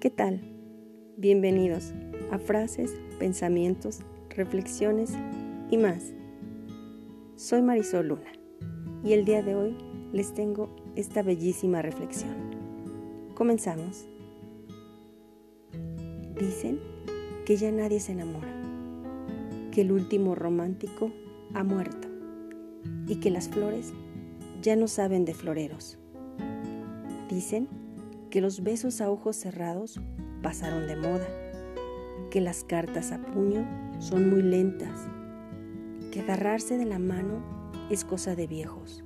¿Qué tal? Bienvenidos a frases, pensamientos, reflexiones y más. Soy Marisol Luna y el día de hoy les tengo esta bellísima reflexión. Comenzamos. Dicen que ya nadie se enamora, que el último romántico ha muerto y que las flores ya no saben de floreros. Dicen que los besos a ojos cerrados pasaron de moda, que las cartas a puño son muy lentas, que agarrarse de la mano es cosa de viejos.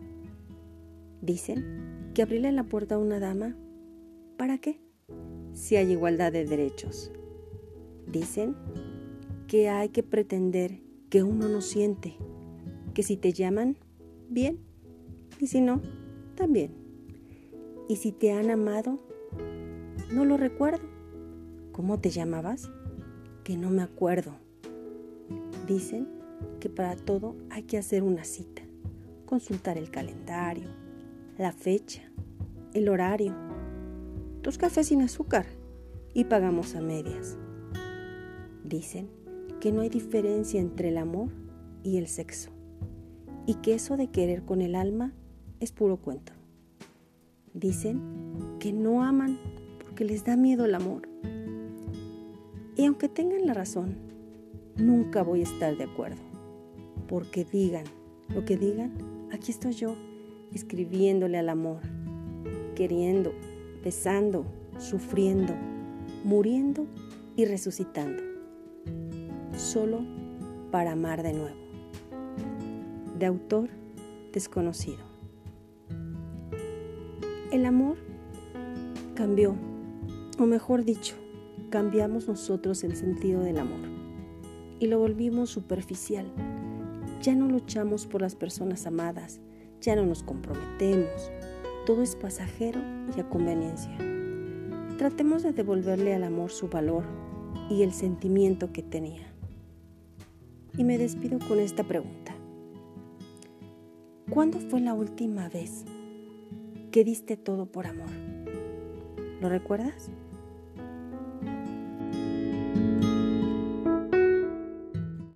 Dicen que abrirle la puerta a una dama, ¿para qué? Si hay igualdad de derechos. Dicen que hay que pretender que uno no siente, que si te llaman, bien, y si no, también. Y si te han amado, no lo recuerdo. ¿Cómo te llamabas? Que no me acuerdo. Dicen que para todo hay que hacer una cita, consultar el calendario, la fecha, el horario, tus cafés sin azúcar y pagamos a medias. Dicen que no hay diferencia entre el amor y el sexo y que eso de querer con el alma es puro cuento. Dicen que no aman les da miedo el amor. Y aunque tengan la razón, nunca voy a estar de acuerdo. Porque digan lo que digan, aquí estoy yo, escribiéndole al amor, queriendo, besando, sufriendo, muriendo y resucitando. Solo para amar de nuevo. De autor desconocido. El amor cambió o mejor dicho, cambiamos nosotros el sentido del amor y lo volvimos superficial. Ya no luchamos por las personas amadas, ya no nos comprometemos. Todo es pasajero y a conveniencia. Tratemos de devolverle al amor su valor y el sentimiento que tenía. Y me despido con esta pregunta. ¿Cuándo fue la última vez que diste todo por amor? ¿Lo recuerdas?